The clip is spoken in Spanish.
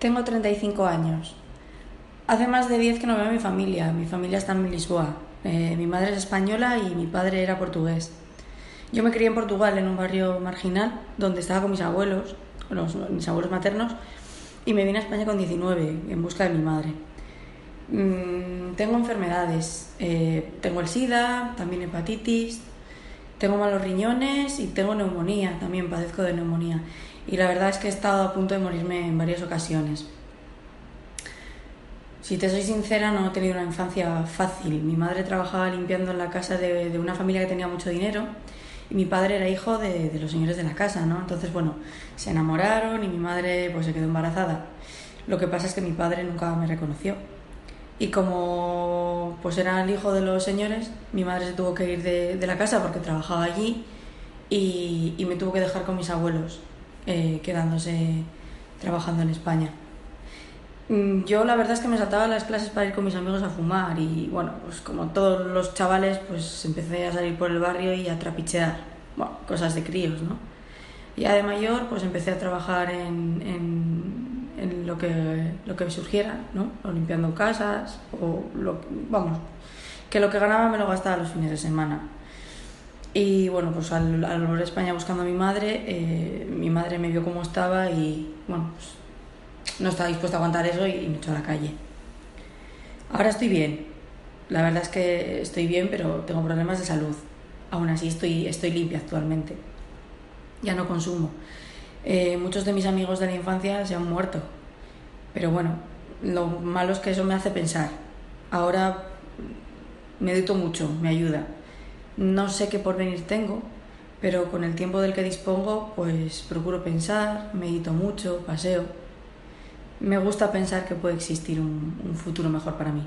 Tengo 35 años. Hace más de 10 que no veo a mi familia. Mi familia está en Lisboa. Eh, mi madre es española y mi padre era portugués. Yo me crié en Portugal, en un barrio marginal, donde estaba con mis abuelos, los, mis abuelos maternos, y me vine a España con 19, en busca de mi madre. Mm, tengo enfermedades. Eh, tengo el SIDA, también hepatitis, tengo malos riñones y tengo neumonía, también padezco de neumonía. Y la verdad es que he estado a punto de morirme en varias ocasiones. Si te soy sincera, no he tenido una infancia fácil. Mi madre trabajaba limpiando en la casa de, de una familia que tenía mucho dinero y mi padre era hijo de, de, los señores de la casa, ¿no? Entonces, bueno, se enamoraron y mi madre pues se quedó embarazada. Lo que pasa es que mi padre nunca me reconoció. Y como pues era el hijo de los señores, mi madre se tuvo que ir de, de la casa porque trabajaba allí y, y, me tuvo que dejar con mis abuelos, eh, quedándose trabajando en España. Mm, yo la verdad es que me saltaba las clases para ir con mis amigos a fumar y bueno, pues como todos los chavales, pues empecé a salir por el barrio y a trapichear, bueno, cosas de críos, ¿no? Ya de mayor, pues empecé a trabajar en, en, en lo, que, lo que surgiera, ¿no? O limpiando casas, o lo, vamos, que lo que ganaba me lo gastaba los fines de semana. Y bueno, pues al, volver a España buscando a mi madre, eh, mi madre me vio cómo estaba y bueno, pues no estaba dispuesta a aguantar eso y me echó a la calle. Ahora estoy bien. La verdad es que estoy bien, pero tengo problemas de salud. Aún así estoy, estoy limpia actualmente. Ya no consumo. Eh, muchos de mis amigos de la infancia se han muerto. Pero bueno, lo malo es que eso me hace pensar. Ahora medito mucho, me ayuda. No sé qué porvenir tengo, pero con el tiempo del que dispongo, pues procuro pensar, medito mucho, paseo me gusta pensar que puede existir un, futuro mejor para mí.